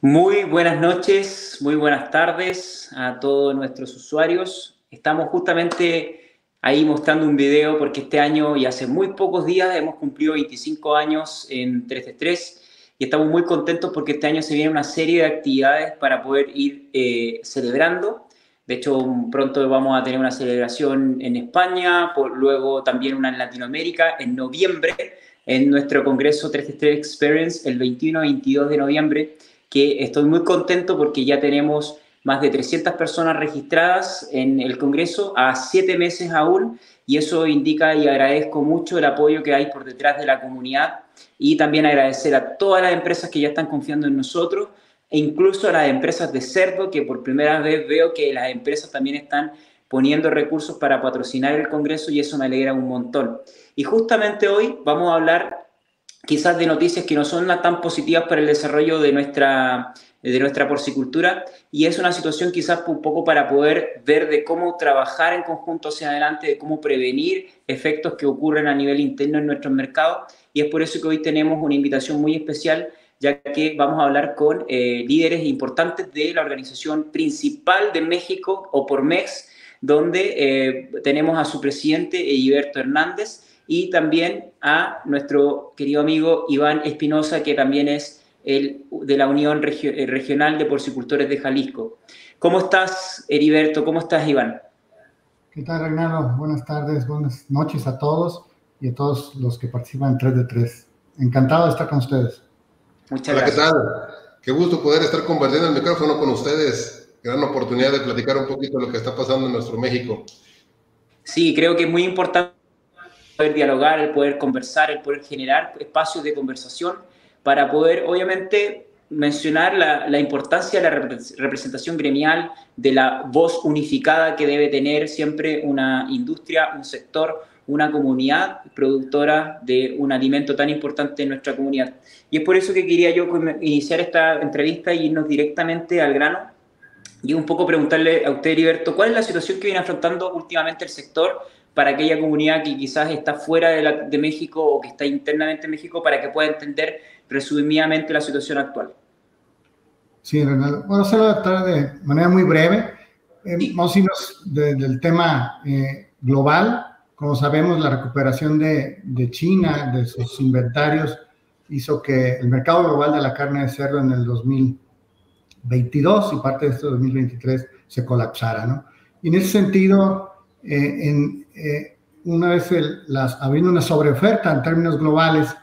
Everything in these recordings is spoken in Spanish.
Muy buenas noches, muy buenas tardes a todos nuestros usuarios. Estamos justamente ahí mostrando un video porque este año y hace muy pocos días hemos cumplido 25 años en 3 y estamos muy contentos porque este año se viene una serie de actividades para poder ir eh, celebrando. De hecho, pronto vamos a tener una celebración en España, por, luego también una en Latinoamérica en noviembre, en nuestro Congreso 333 Experience, el 21 y 22 de noviembre que estoy muy contento porque ya tenemos más de 300 personas registradas en el Congreso a siete meses aún y eso indica y agradezco mucho el apoyo que hay por detrás de la comunidad y también agradecer a todas las empresas que ya están confiando en nosotros e incluso a las empresas de cerdo que por primera vez veo que las empresas también están poniendo recursos para patrocinar el Congreso y eso me alegra un montón. Y justamente hoy vamos a hablar quizás de noticias que no son tan positivas para el desarrollo de nuestra, de nuestra porcicultura y es una situación quizás un poco para poder ver de cómo trabajar en conjunto hacia adelante, de cómo prevenir efectos que ocurren a nivel interno en nuestros mercados y es por eso que hoy tenemos una invitación muy especial ya que vamos a hablar con eh, líderes importantes de la organización principal de México o por MEX, donde eh, tenemos a su presidente, Heriberto Hernández, y también a nuestro querido amigo Iván Espinosa, que también es el de la Unión eh, Regional de Porcicultores de Jalisco. ¿Cómo estás, Heriberto? ¿Cómo estás, Iván? ¿Qué tal, Reinaldo? Buenas tardes, buenas noches a todos y a todos los que participan en 3 de 3. Encantado de estar con ustedes. Muchas gracias. ¿qué tal? Qué gusto poder estar compartiendo el micrófono con ustedes. Gran oportunidad de platicar un poquito de lo que está pasando en nuestro México. Sí, creo que es muy importante poder dialogar, el poder conversar, el poder generar espacios de conversación para poder, obviamente, mencionar la, importancia de la representación gremial, de la voz unificada que debe tener siempre una industria, un sector, una comunidad productora de un alimento tan importante en nuestra comunidad. Y es por eso que quería yo iniciar esta entrevista y irnos directamente al grano y un poco preguntarle a usted, Heriberto, ¿cuál es la situación que viene afrontando últimamente el sector para aquella comunidad que quizás está fuera de, México o que está internamente en México para que pueda entender resumidamente la situación actual. Sí, Renaldo. Bueno, se lo tratar de manera muy breve. Eh, vamos a irnos del tema eh, global. Como sabemos, la recuperación de, de, China, de sus inventarios, hizo que el mercado global de la carne de cerdo en el 2022 y parte de este 2023 se colapsara, ¿no? Y en ese sentido, eh, en, eh, una vez las, habiendo una sobreoferta en términos globales,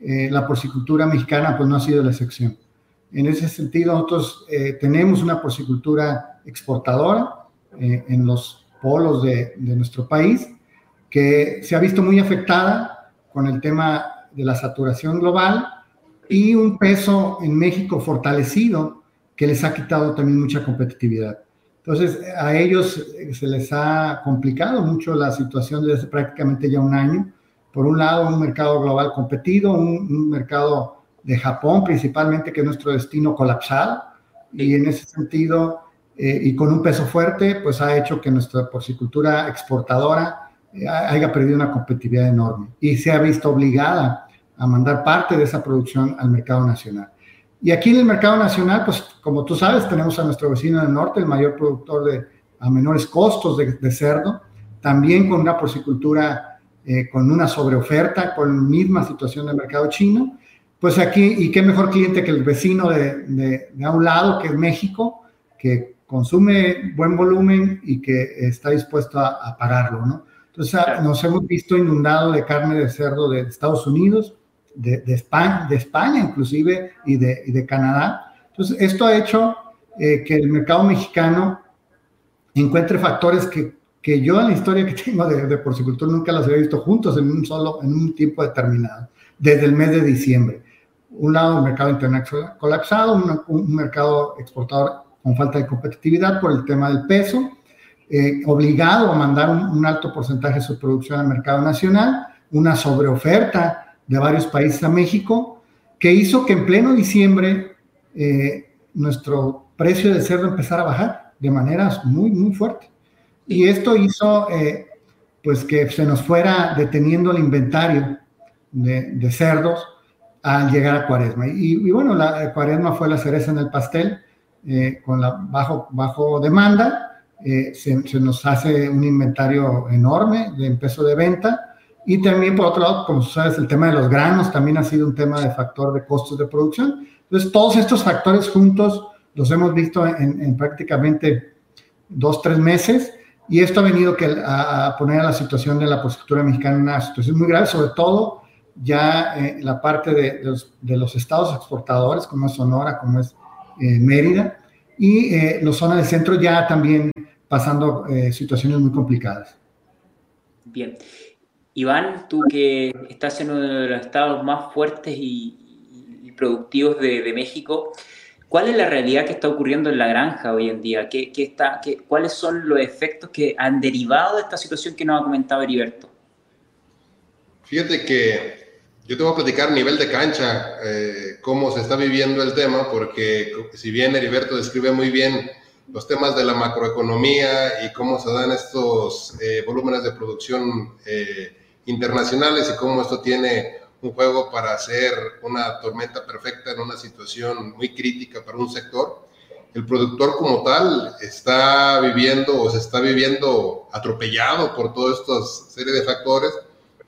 eh, la porcicultura mexicana pues no ha sido la excepción. En ese sentido, nosotros tenemos una porcicultura exportadora en los polos de, de nuestro país que se ha visto muy afectada con el tema de la saturación global y un peso en México fortalecido que les ha quitado también mucha competitividad. Entonces, a ellos eh, se les ha complicado mucho la situación desde prácticamente ya un año. Por un lado, un mercado global competido, un, mercado de Japón principalmente, que es nuestro destino colapsado. Y en ese sentido, eh, y con un peso fuerte, pues ha hecho que nuestra porcicultura exportadora eh, haya perdido una competitividad enorme y se ha visto obligada a mandar parte de esa producción al mercado nacional. Y aquí en el mercado nacional, pues como tú sabes, tenemos a nuestro vecino del norte, el mayor productor de a menores costos de, cerdo, también con una porcicultura eh, con una sobreoferta, con misma situación del mercado chino. Pues aquí, y qué mejor cliente que el vecino de, de, a un lado, que es México, que consume buen volumen y que está dispuesto a, a pagarlo, ¿no? Entonces nos hemos visto inundado de carne de cerdo de Estados Unidos, de, España, de España inclusive y de, de Canadá. Entonces, esto ha hecho eh, que el mercado mexicano encuentre factores que, que, yo en la historia que tengo de, de, porcicultura nunca los había visto juntos en un solo, en un tiempo determinado, desde el mes de diciembre. Un lado, un mercado internacional colapsado, un, mercado exportador con falta de competitividad por el tema del peso, eh, obligado a mandar un, un, alto porcentaje de su producción al mercado nacional, una sobreoferta de varios países a México, que hizo que en pleno diciembre eh, nuestro precio de cerdo empezara a bajar de manera muy, muy fuerte. Y esto hizo eh, pues que se nos fuera deteniendo el inventario de, cerdos al llegar a cuaresma. Y, bueno, la cuaresma fue la cereza en el pastel, eh, con la bajo, bajo demanda, eh, se, nos hace un inventario enorme de peso de venta. Y también, por otro lado, como sabes, el tema de los granos también ha sido un tema de factor de costos de producción. Entonces, todos estos factores juntos los hemos visto en, prácticamente dos, tres meses. Y esto ha venido que, a, poner a la situación de la porcicultura mexicana en una situación muy grave, sobre todo ya en la parte de, los, estados exportadores, como es Sonora, como es eh, Mérida, y eh, los zonas del centro ya también pasando eh, situaciones muy complicadas. Bien. Iván, tú que estás en uno de los estados más fuertes y, productivos de, México, ¿cuál es la realidad que está ocurriendo en la granja hoy en día? ¿Qué, está, qué, ¿Cuáles son los efectos que han derivado de esta situación que nos ha comentado Heriberto? Fíjate que yo te voy a platicar a nivel de cancha eh, cómo se está viviendo el tema, porque si bien Heriberto describe muy bien los temas de la macroeconomía y cómo se dan estos eh, volúmenes de producción eh, internacionales y cómo esto tiene un juego para hacer una tormenta perfecta en una situación muy crítica para un sector. El productor como tal está viviendo o se está viviendo atropellado por toda esta serie de factores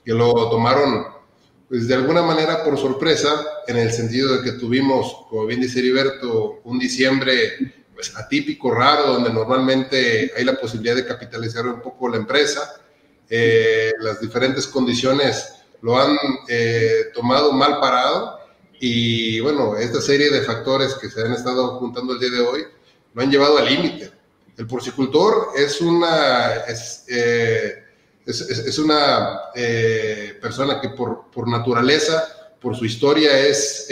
que lo tomaron pues de alguna manera por sorpresa, en el sentido de que tuvimos, como bien dice Heriberto, un diciembre pues, atípico, raro, donde normalmente hay la posibilidad de capitalizar un poco la empresa. Eh, las diferentes condiciones lo han eh, tomado mal parado y bueno, esta serie de factores que se han estado juntando el día de hoy lo han llevado al límite. El porcicultor es una, es, eh, es, una persona que por, por, naturaleza, por su historia, es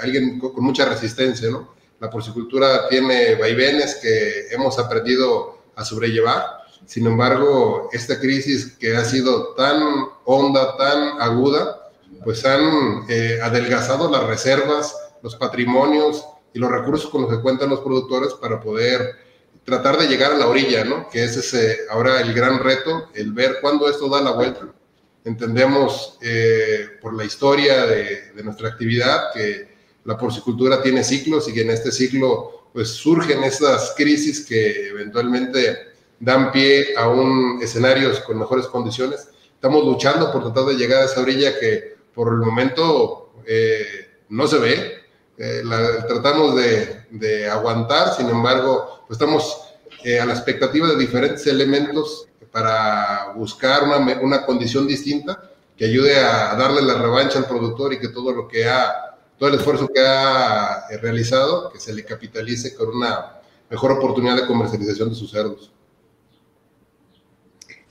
alguien con, con mucha resistencia, ¿no? La porcicultura tiene vaivenes que hemos aprendido a sobrellevar. Sin embargo, esta crisis que ha sido tan honda, tan aguda, pues han eh, adelgazado las reservas, los patrimonios y los recursos con los que cuentan los productores para poder tratar de llegar a la orilla, ¿no? Que ese es eh, ahora el gran reto, el ver cuándo esto da la vuelta. Entendemos eh, por la historia de, de nuestra actividad que la porcicultura tiene ciclos y que en este ciclo pues surgen estas crisis que eventualmente dan pie a un escenarios con mejores condiciones. Estamos luchando por tratar de llegar a esa orilla que por el momento eh, no se ve. Eh, tratamos de, aguantar, sin embargo, pues estamos eh, a la expectativa de diferentes elementos para buscar una, una condición distinta que ayude a darle la revancha al productor y que todo lo que ha todo el esfuerzo que ha eh, realizado, que se le capitalice con una mejor oportunidad de comercialización de sus cerdos.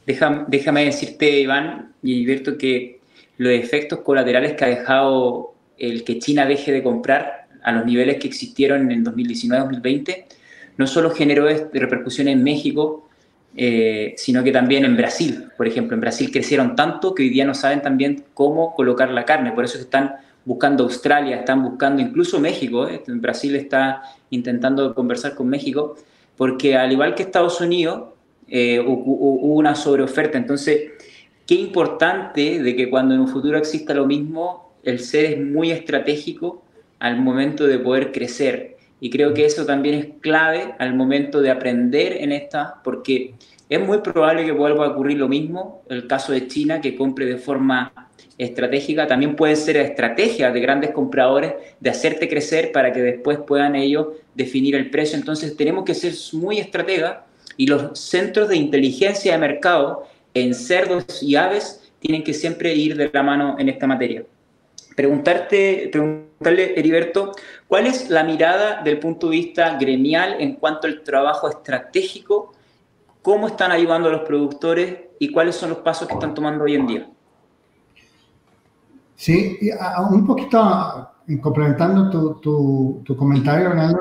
Déjame, decirte, Iván y Alberto, que los efectos colaterales que ha dejado el que China deje de comprar a los niveles que existieron en 2019-2020 no solo generó repercusiones en México, eh, sino que también en Brasil. Por ejemplo, en Brasil crecieron tanto que hoy día no saben también cómo colocar la carne, por eso están buscando Australia, están buscando incluso México, ¿eh? Brasil está intentando conversar con México, porque al igual que Estados Unidos, eh, una sobreoferta. Entonces, qué importante de que cuando en un futuro exista lo mismo, el ser es muy estratégico al momento de poder crecer. Y creo que eso también es clave al momento de aprender en esta, porque es muy probable que vuelva a ocurrir lo mismo, el caso de China, que compre de forma estratégica, también puede ser estrategia de grandes compradores de hacerte crecer para que después puedan ellos definir el precio. Entonces tenemos que ser muy estrategas y los centros de inteligencia de mercado en cerdos y aves tienen que siempre ir de la mano en esta materia. Preguntarte, preguntarle, Heriberto, ¿cuál es la mirada del punto de vista gremial en cuanto al trabajo estratégico? ¿Cómo están ayudando a los productores y cuáles son los pasos que están tomando hoy en día? Sí, un poquito complementando tu, tu, comentario, Ronaldo,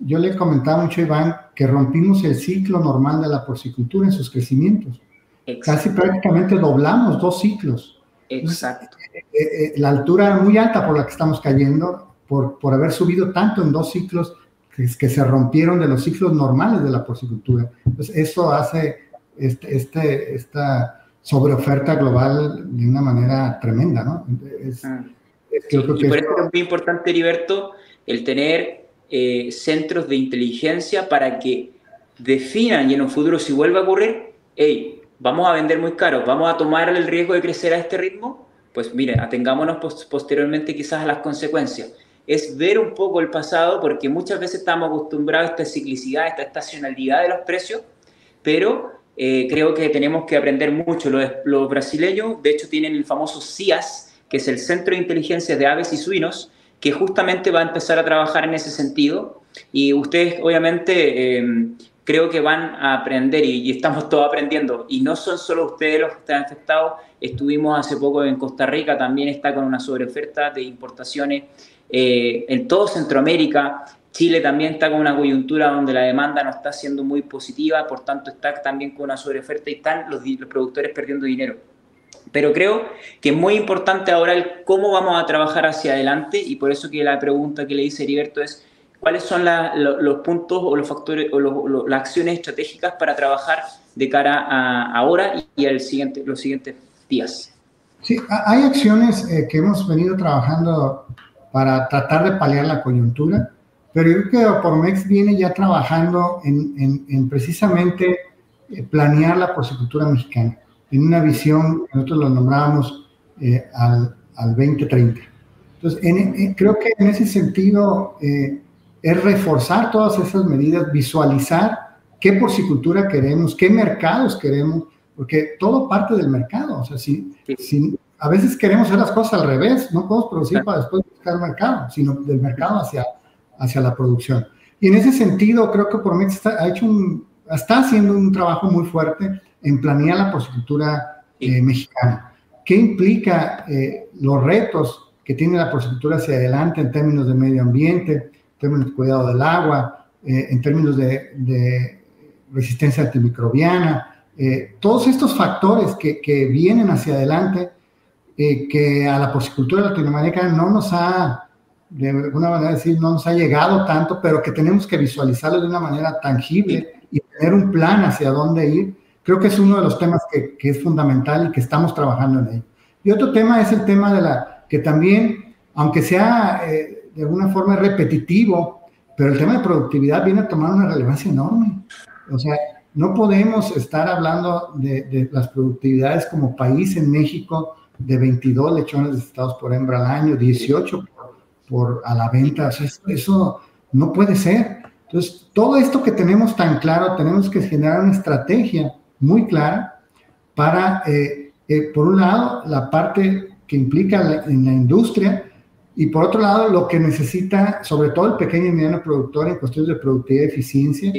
yo le comentaba mucho a Iván que rompimos el ciclo normal de la porcicultura en sus crecimientos. Casi prácticamente doblamos dos ciclos. Exacto. Eh, eh, eh, la altura muy alta por la que estamos cayendo, por, por haber subido tanto en dos ciclos que, que, se rompieron de los ciclos normales de la porcicultura. Entonces, eso hace este, este, esta sobre oferta global de una manera tremenda, ¿no? Es, ah. y por eso es muy importante, Heriberto, el tener eh, centros de inteligencia para que definan y en un futuro si vuelve a ocurrir, hey, vamos a vender muy caro, vamos a tomar el riesgo de crecer a este ritmo, pues mire, atengámonos posteriormente quizás a las consecuencias. Es ver un poco el pasado porque muchas veces estamos acostumbrados a esta ciclicidad, a esta estacionalidad de los precios, pero eh, creo que tenemos que aprender mucho. Los, los, brasileños, de hecho, tienen el famoso CIAS, que es el Centro de Inteligencia de Aves y Suinos, que justamente va a empezar a trabajar en ese sentido. Y ustedes, obviamente, eh, creo que van a aprender y, estamos todos aprendiendo. Y no son solo ustedes los que están afectados. Estuvimos hace poco en Costa Rica, también está con una sobreoferta de importaciones eh, en todo Centroamérica. Chile también está con una coyuntura donde la demanda no está siendo muy positiva, por tanto está también con una sobreoferta y están los, los productores perdiendo dinero. Pero creo que es muy importante ahora el cómo vamos a trabajar hacia adelante y por eso que la pregunta que le hice Heriberto es cuáles son los puntos o los factores o las acciones estratégicas para trabajar de cara a ahora y al siguiente, los siguientes días. Sí, hay acciones eh, que hemos venido trabajando para tratar de paliar la coyuntura, pero yo creo que Opormex viene ya trabajando en, precisamente eh, planear la porcicultura mexicana, en una visión, nosotros lo nombrábamos eh, al, al, 2030. Entonces, creo que en ese sentido es reforzar todas esas medidas, visualizar qué porcicultura queremos, qué mercados queremos, porque todo parte del mercado. O sea, si, a veces queremos hacer las cosas al revés, no podemos producir para después buscar el mercado, sino del mercado hacia, hacia la producción. Y en ese sentido, creo que por está, ha hecho un, está haciendo un trabajo muy fuerte en planear la porcicultura eh, mexicana. ¿Qué implica eh, los retos que tiene la porcicultura hacia adelante en términos de medio ambiente, términos de cuidado del agua, eh, en términos de, resistencia antimicrobiana, eh, todos estos factores que, que, vienen hacia adelante, que a la porcicultura latinoamericana no nos ha, de alguna manera decir, no nos ha llegado tanto, pero que tenemos que visualizarlo de una manera tangible y tener un plan hacia dónde ir, creo que es uno de los temas que, que es fundamental y que estamos trabajando en ello. Y otro tema es el tema de la, que también, aunque sea de alguna forma repetitivo, pero el tema de productividad viene a tomar una relevancia enorme. O sea, no podemos estar hablando de, las productividades como país en México de 22 lechones estados por hembra al año, 18 por, a la venta. O sea, eso, no puede ser. Entonces, todo esto que tenemos tan claro, tenemos que generar una estrategia muy clara para, eh, eh, por un lado, la parte que implica en la industria, y por otro lado, lo que necesita, sobre todo el pequeño y mediano productor en cuestiones de productividad y eficiencia,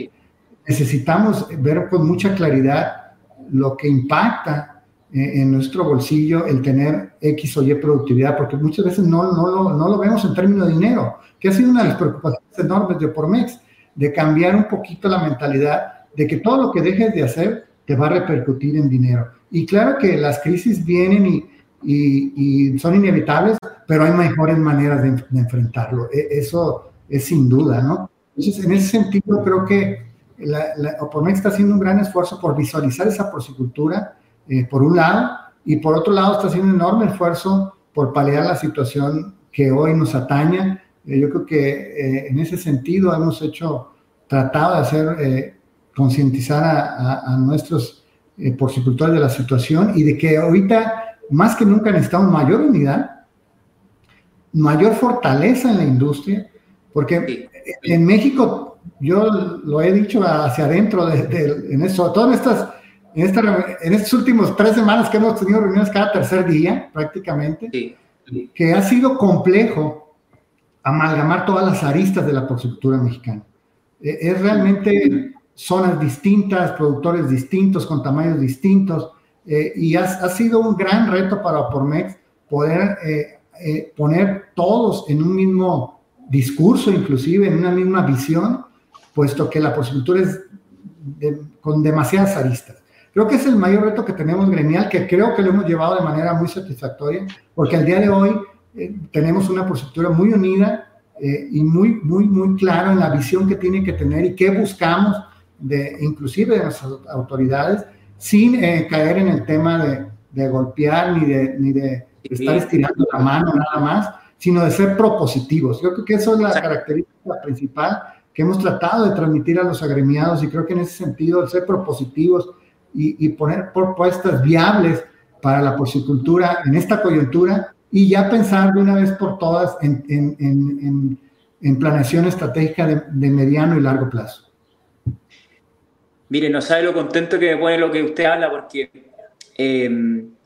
necesitamos ver con mucha claridad lo que impacta eh, en nuestro bolsillo el tener X o Y productividad, porque muchas veces no, no, lo, no lo vemos en términos de dinero, que ha sido una de las preocupaciones enormes de Pormex, de cambiar un poquito la mentalidad de que todo lo que dejes de hacer te va a repercutir en dinero. Y claro que las crisis vienen y, y, y son inevitables, pero hay mejores maneras de, enfrentarlo. E, eso es sin duda, ¿no? Entonces, en ese sentido, creo que la, la Opomex está haciendo un gran esfuerzo por visualizar esa porcicultura, eh, por un lado, y por otro lado está haciendo un enorme esfuerzo por paliar la situación que hoy nos ataña. Eh, yo creo que eh, en ese sentido hemos hecho, tratado de hacer, concientizar a, a, nuestros porcicultores de la situación y de que ahorita, más que nunca, necesitamos mayor unidad, mayor fortaleza en la industria, porque en México, yo lo he dicho hacia adentro, de, en eso, todo en estas, en, esta, en estos últimos tres semanas que hemos tenido reuniones cada tercer día, prácticamente, que ha sido complejo amalgamar todas las aristas de la porcicultura mexicana. E, es realmente zonas distintas, productores distintos, con tamaños distintos, eh, y ha, ha, sido un gran reto para Opormex poder eh, eh, poner todos en un mismo discurso, inclusive en una misma visión, puesto que la porcicultura es con demasiadas aristas. Creo que es el mayor reto que tenemos gremial, que creo que lo hemos llevado de manera muy satisfactoria, porque al día de hoy eh, tenemos una porcicultura muy unida eh, y muy, muy, muy clara en la visión que tiene que tener y qué buscamos, de, inclusive de nuestras autoridades, sin eh, caer en el tema de, de golpear ni de, ni de estar estirando la mano nada más, sino de ser propositivos. Yo creo que eso es la característica principal que hemos tratado de transmitir a los agremiados y creo que en ese sentido el ser propositivos y, y poner propuestas viables para la porcicultura en esta coyuntura y ya pensar de una vez por todas en, en, en, en planeación estratégica de, de, mediano y largo plazo. Mire, no sabe lo contento que me pone lo que usted habla, porque eh,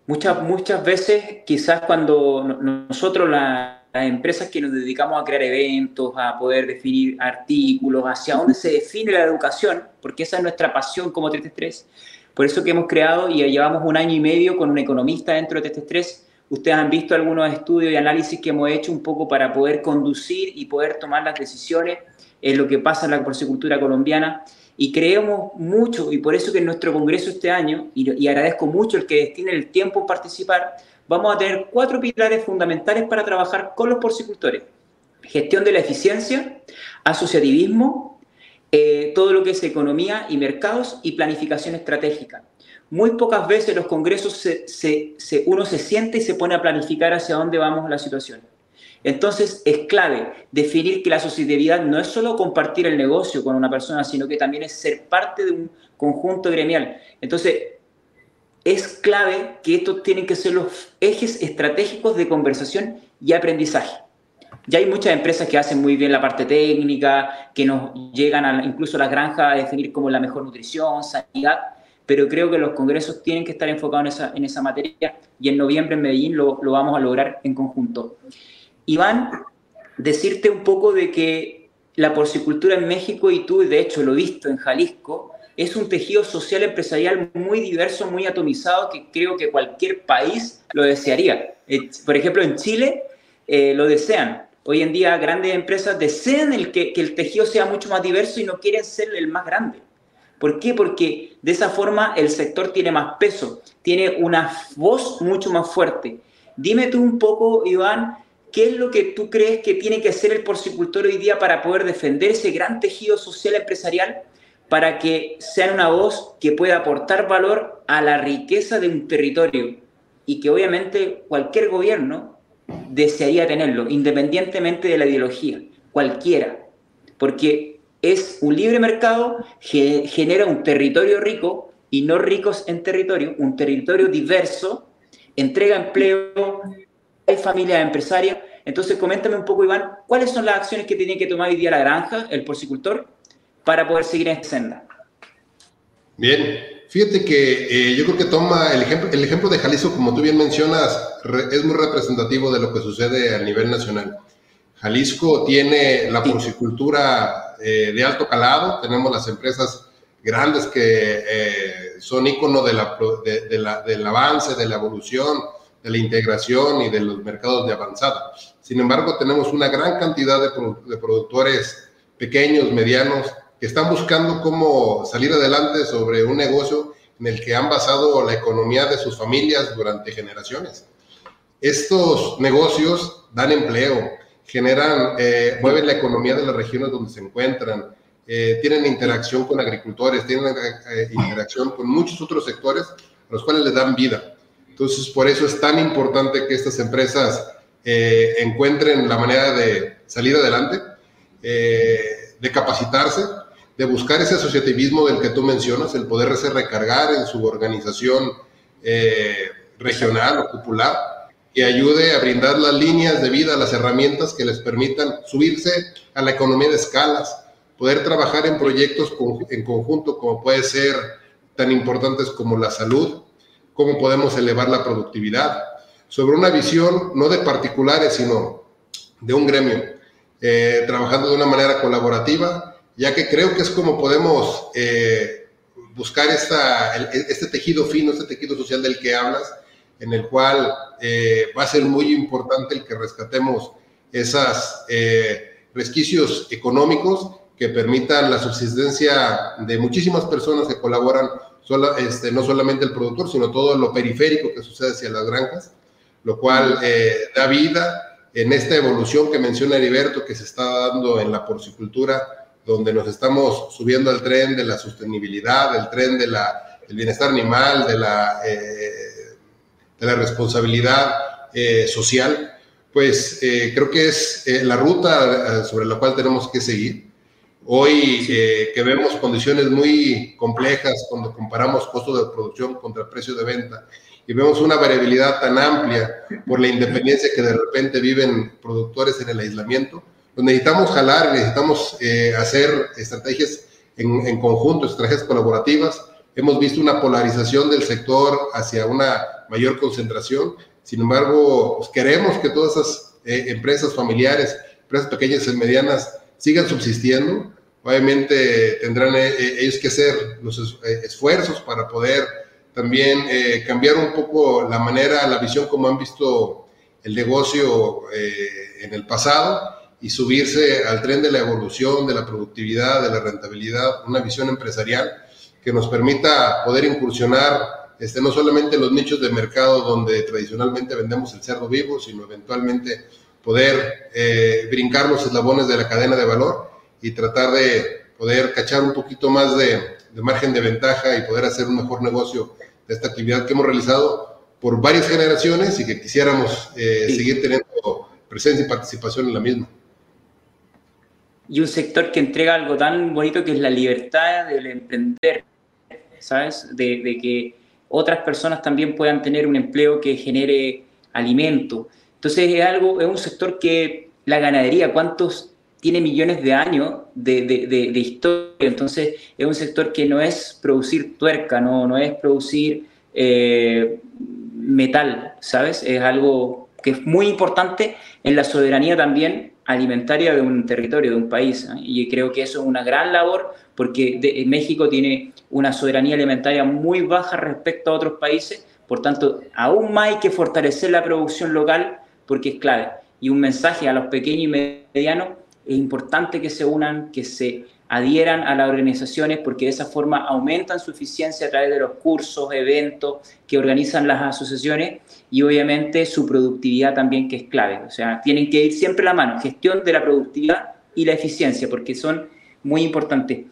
muchas, muchas veces, quizás cuando nosotros, la, las empresas que nos dedicamos a crear eventos, a poder definir artículos, hacia dónde se define la educación, porque esa es nuestra pasión como 333, por eso que hemos creado y llevamos un año y medio con un economista dentro de 333, Ustedes han visto algunos estudios y análisis que hemos hecho un poco para poder conducir y poder tomar las decisiones en lo que pasa en la porcicultura colombiana. Y creemos mucho, y por eso que en nuestro congreso este año, y, agradezco mucho el que destine el tiempo en participar, vamos a tener cuatro pilares fundamentales para trabajar con los porcicultores. Gestión de la eficiencia, asociativismo, eh, todo lo que es economía y mercados y planificación estratégica muy pocas veces los congresos se, se, uno se siente y se pone a planificar hacia dónde vamos la situación. Entonces es clave definir que la asociatividad no es solo compartir el negocio con una persona, sino que también es ser parte de un conjunto gremial. Entonces es clave que estos tienen que ser los ejes estratégicos de conversación y aprendizaje. Ya hay muchas empresas que hacen muy bien la parte técnica, que nos llegan incluso a las granjas a definir como la mejor nutrición, sanidad, pero creo que los congresos tienen que estar enfocados en esa, en esa materia y en noviembre en Medellín lo, lo vamos a lograr en conjunto. Iván, decirte un poco de que la porcicultura en México, y tú de hecho lo he visto en Jalisco, es un tejido social empresarial muy diverso, muy atomizado, que creo que cualquier país lo desearía. Eh, por ejemplo, en Chile eh, lo desean. Hoy en día grandes empresas desean el que, que el tejido sea mucho más diverso y no quieren ser el más grande. ¿Por qué? Porque de esa forma el sector tiene más peso, tiene una voz mucho más fuerte. Dime tú un poco, Iván, ¿qué es lo que tú crees que tiene que hacer el porcicultor hoy día para poder defender ese gran tejido social empresarial para que sea una voz que pueda aportar valor a la riqueza de un territorio y que obviamente cualquier gobierno desearía tenerlo, independientemente de la ideología, cualquiera, porque es un libre mercado, genera un territorio rico y no ricos en territorio, un territorio diverso, entrega empleo, hay familias empresarias. Entonces, coméntame un poco, Iván, ¿cuáles son las acciones que tiene que tomar hoy día la granja, el porcicultor, para poder seguir en esta senda? Bien, fíjate que eh, yo creo que toma el ejemplo, el ejemplo de Jalisco, como tú bien mencionas, es muy representativo de lo que sucede a nivel nacional. Jalisco tiene la porcicultura eh, de alto calado, tenemos las empresas grandes que eh, son ícono de la, de, la, del avance, de la evolución, de la integración y de los mercados de avanzada. Sin embargo, tenemos una gran cantidad de, productores pequeños, medianos, que están buscando cómo salir adelante sobre un negocio en el que han basado la economía de sus familias durante generaciones. Estos negocios dan empleo, generan, eh, mueven la economía de las regiones donde se encuentran, eh, tienen interacción con agricultores, tienen eh, interacción con muchos otros sectores los cuales les dan vida. Entonces, por eso es tan importante que estas empresas encuentren la manera de salir adelante, de capacitarse, de buscar ese asociativismo del que tú mencionas, el poderse recargar en su organización regional o popular que ayude a brindar las líneas de vida, las herramientas que les permitan subirse a la economía de escalas, poder trabajar en proyectos en conjunto como puede ser tan importantes como la salud, cómo podemos elevar la productividad, sobre una visión no de particulares, sino de un gremio, eh, trabajando de una manera colaborativa, ya que creo que es como podemos eh, buscar esta, este tejido fino, este tejido social del que hablas, en el cual eh, va a ser muy importante el que rescatemos esos eh, resquicios económicos que permitan la subsistencia de muchísimas personas que colaboran, este, no solamente el productor, sino todo lo periférico que sucede hacia las granjas, lo cual eh, da vida en esta evolución que menciona Heriberto que se está dando en la porcicultura, donde nos estamos subiendo al tren de la sostenibilidad, el tren de la el bienestar animal, de la, eh, de la responsabilidad eh, social, pues creo que es la ruta sobre la cual tenemos que seguir. Hoy que vemos condiciones muy complejas cuando comparamos costo de producción contra precio de venta y vemos una variabilidad tan amplia por la independencia que de repente viven productores en el aislamiento, pues necesitamos jalar, necesitamos hacer estrategias en, en conjunto, estrategias colaborativas Hemos visto una polarización del sector hacia una mayor concentración. Sin embargo, pues, queremos que todas esas eh, empresas familiares, empresas pequeñas y medianas, sigan subsistiendo. Obviamente tendrán eh, eh, ellos que hacer los esfuerzos para poder también cambiar un poco la manera, la visión como han visto el negocio en el pasado y subirse al tren de la evolución, de la productividad, de la rentabilidad, una visión empresarial que nos permita poder incursionar este, no solamente los nichos de mercado donde tradicionalmente vendemos el cerdo vivo, sino eventualmente poder eh, brincar los eslabones de la cadena de valor y tratar de poder cachar un poquito más de, margen de ventaja y poder hacer un mejor negocio de esta actividad que hemos realizado por varias generaciones y que quisiéramos eh, seguir teniendo presencia y participación en la misma y un sector que entrega algo tan bonito que es la libertad del emprender, ¿sabes? De, que otras personas también puedan tener un empleo que genere alimento. Entonces es algo, es un sector que la ganadería, ¿cuántos tiene millones de años de, historia? Entonces es un sector que no es producir tuerca, no, no es producir eh, metal, ¿sabes? Es algo que es muy importante en la soberanía también alimentaria de un territorio, de un país. ¿eh? Y creo que eso es una gran labor porque México tiene una soberanía alimentaria muy baja respecto a otros países, por tanto, aún más hay que fortalecer la producción local porque es clave. Y un mensaje a los pequeños y medianos, es importante que se unan, que se adhieran a las organizaciones porque de esa forma aumentan su eficiencia a través de los cursos, eventos que organizan las asociaciones y obviamente su productividad también que es clave. O sea, tienen que ir siempre la mano, gestión de la productividad y la eficiencia porque son muy importantes.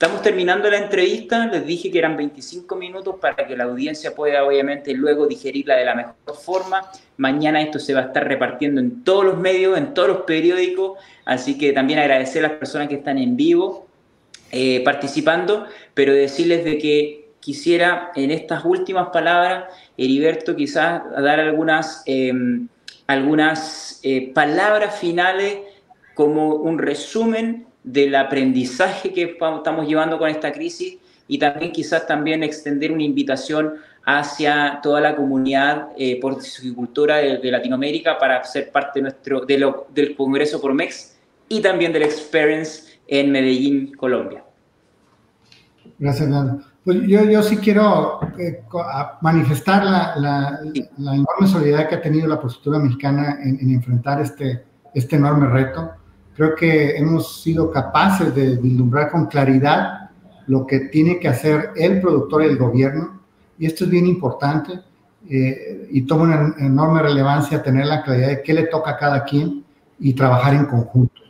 Estamos terminando la entrevista, les dije que eran 25 minutos para que la audiencia pueda obviamente luego digerirla de la mejor forma. Mañana esto se va a estar repartiendo en todos los medios, en todos los periódicos, así que también agradecer a las personas que están en vivo eh, participando, pero decirles de que quisiera en estas últimas palabras, Heriberto, quizás dar algunas, em, algunas eh, palabras finales como un resumen del aprendizaje que estamos llevando con esta crisis y también quizás también extender una invitación hacia toda la comunidad eh, porcicultura de, Latinoamérica para ser parte nuestro, del Congreso por MEX y también del Experience en Medellín, Colombia. Gracias, Nando. Pues yo, yo sí quiero eh, manifestar la, la, enorme solidaridad que ha tenido la porcicultura mexicana en, en enfrentar este, este enorme reto. Creo que hemos sido capaces de vislumbrar con claridad lo que tiene que hacer el productor y el gobierno, y esto es bien importante, eh, y toma una enorme relevancia tener la claridad de qué le toca a cada quien y trabajar en conjunto.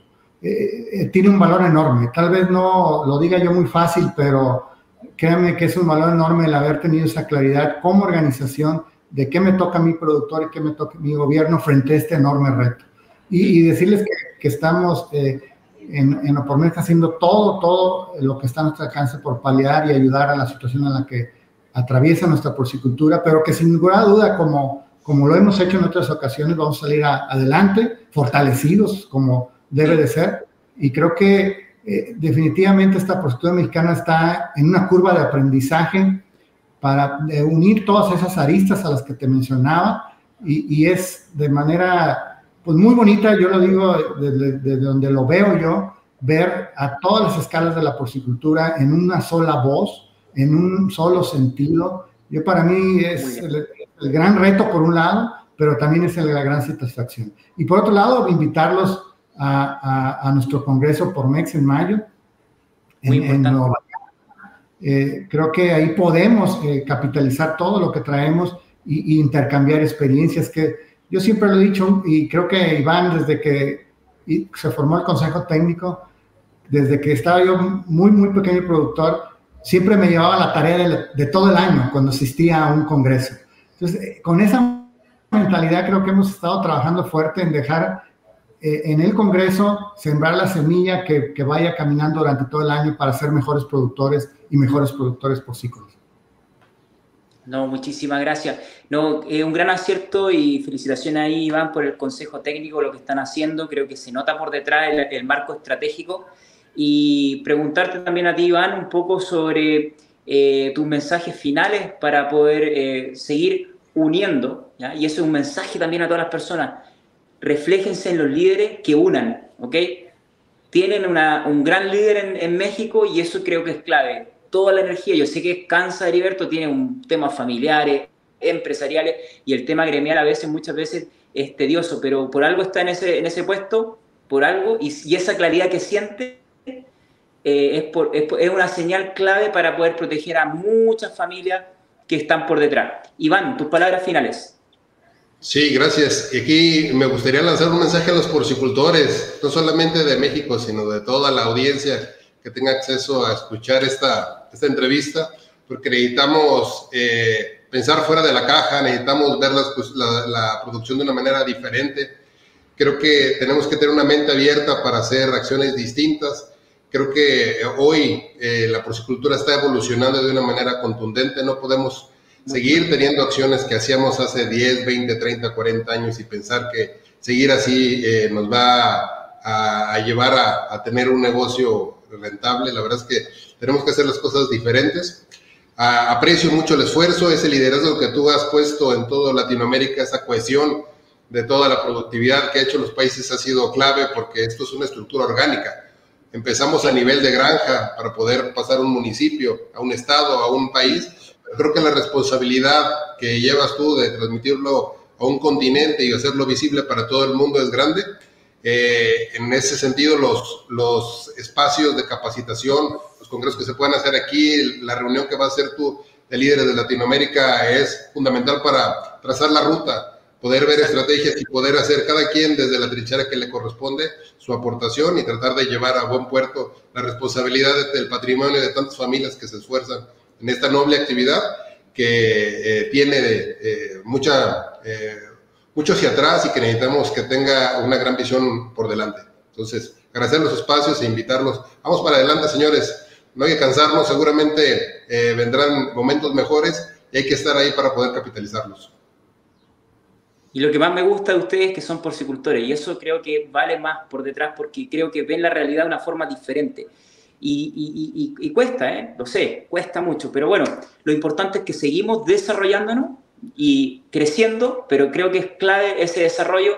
Eh, eh, tiene un valor enorme, tal vez no lo diga yo muy fácil, pero créanme que es un valor enorme el haber tenido esa claridad como organización de qué me toca mi productor y qué me toca mi gobierno frente a este enorme reto. Y, y decirles que que estamos eh, en, en Opormet haciendo todo, todo lo que está a nuestro alcance por paliar y ayudar a la situación en la que atraviesa nuestra porcicultura, pero que sin ninguna duda, como, como lo hemos hecho en otras ocasiones, vamos a salir adelante, fortalecidos como debe de ser. Y creo que eh, definitivamente esta porcicultura mexicana está en una curva de aprendizaje para unir todas esas aristas a las que te mencionaba y, y es de manera pues muy bonita, yo lo digo desde, donde lo veo yo, ver a todas las escalas de la porcicultura en una sola voz, en un solo sentido. Yo para mí es el, gran reto por un lado, pero también es la gran satisfacción. Y por otro lado, invitarlos a, nuestro congreso por MEX en mayo, en, Nueva York. Eh, creo que ahí podemos eh, capitalizar todo lo que traemos e intercambiar experiencias que yo siempre lo he dicho y creo que Iván, desde que se formó el Consejo Técnico, desde que estaba yo muy, muy pequeño productor, siempre me llevaba la tarea de, todo el año cuando asistía a un congreso. Entonces, eh, con esa mentalidad creo que hemos estado trabajando fuerte en dejar eh, en el congreso sembrar la semilla que, vaya caminando durante todo el año para ser mejores productores y mejores productores porcícolas. No, muchísimas gracias. No, es un gran acierto y felicitaciones ahí, Iván, por el consejo técnico, lo que están haciendo. Creo que se nota por detrás el, marco estratégico. Y preguntarte también a ti, Iván, un poco sobre eh, tus mensajes finales para poder eh, seguir uniendo. Y eso es un mensaje también a todas las personas. Refléjense en los líderes que unan, ¿ok? Tienen un gran líder en, en México y eso creo que es clave toda la energía. Yo sé que cansa Heriberto, tiene un tema familiares, empresariales, y el tema gremial a veces, muchas veces, es tedioso, pero por algo está en ese, en ese puesto, por algo, y, esa claridad que siente eh, es, por, es, una señal clave para poder proteger a muchas familias que están por detrás. Iván, tus palabras finales. Sí, gracias. Y aquí me gustaría lanzar un mensaje a los porcicultores, no solamente de México, sino de toda la audiencia que tenga acceso a escuchar esta, esta entrevista, porque necesitamos eh, pensar fuera de la caja, necesitamos ver pues, la, la, producción de una manera diferente. Creo que tenemos que tener una mente abierta para hacer acciones distintas. Creo que hoy eh, la porcicultura está evolucionando de una manera contundente. No podemos seguir teniendo acciones que hacíamos hace 10, 20, 30, 40 años y pensar que seguir así eh, nos va a, a llevar a, a, tener un negocio rentable. La verdad es que tenemos que hacer las cosas diferentes. aprecio mucho el esfuerzo, ese liderazgo que tú has puesto en toda Latinoamérica, esa cohesión de toda la productividad que ha hecho los países ha sido clave porque esto es una estructura orgánica. Empezamos a nivel de granja para poder pasar un municipio, a un estado, a un país. creo que la responsabilidad que llevas tú de transmitirlo a un continente y hacerlo visible para todo el mundo es grande eh, en ese sentido, los, los espacios de capacitación, congresos que se pueden hacer aquí, la reunión que va a hacer tú de líderes de Latinoamérica es fundamental para trazar la ruta, poder ver estrategias y poder hacer cada quien desde la trinchera que le corresponde su aportación y tratar de llevar a buen puerto la responsabilidad del patrimonio de tantas familias que se esfuerzan en esta noble actividad que eh, tiene eh, mucha mucho hacia atrás y que necesitamos que tenga una gran visión por delante. Entonces, agradecer los espacios e invitarlos. Vamos para adelante, señores. No hay que cansarnos, seguramente eh, vendrán momentos mejores y hay que estar ahí para poder capitalizarlos. Y lo que más me gusta de ustedes es que son porcicultores y eso creo que vale más por detrás porque creo que ven la realidad de una forma diferente. Y, y cuesta, ¿eh? lo sé, cuesta mucho, pero bueno, lo importante es que seguimos desarrollándonos y creciendo, pero creo que es clave ese desarrollo.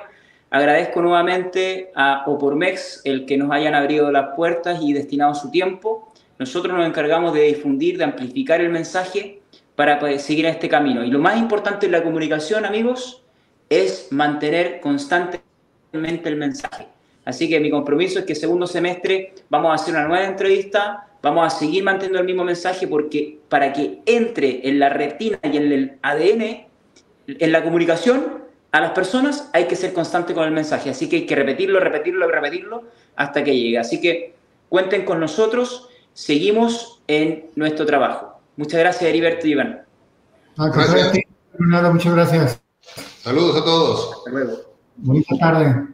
Agradezco nuevamente a Opormex el que nos hayan abrido las puertas y destinado su tiempo. Nosotros nos encargamos de difundir, de amplificar el mensaje para seguir en este camino. Y lo más importante en la comunicación, amigos, es mantener constantemente el mensaje. Así que mi compromiso es que segundo semestre vamos a hacer una nueva entrevista, vamos a seguir manteniendo el mismo mensaje porque para que entre en la retina y en el ADN, en la comunicación, a las personas hay que ser constante con el mensaje. Así que hay que repetirlo, repetirlo repetirlo hasta que llegue. Así que cuenten con nosotros, seguimos en nuestro trabajo. Muchas gracias, Heriberto y Iván. Gracias. Muchas gracias. Saludos a todos. Hasta luego. Bonita tarde.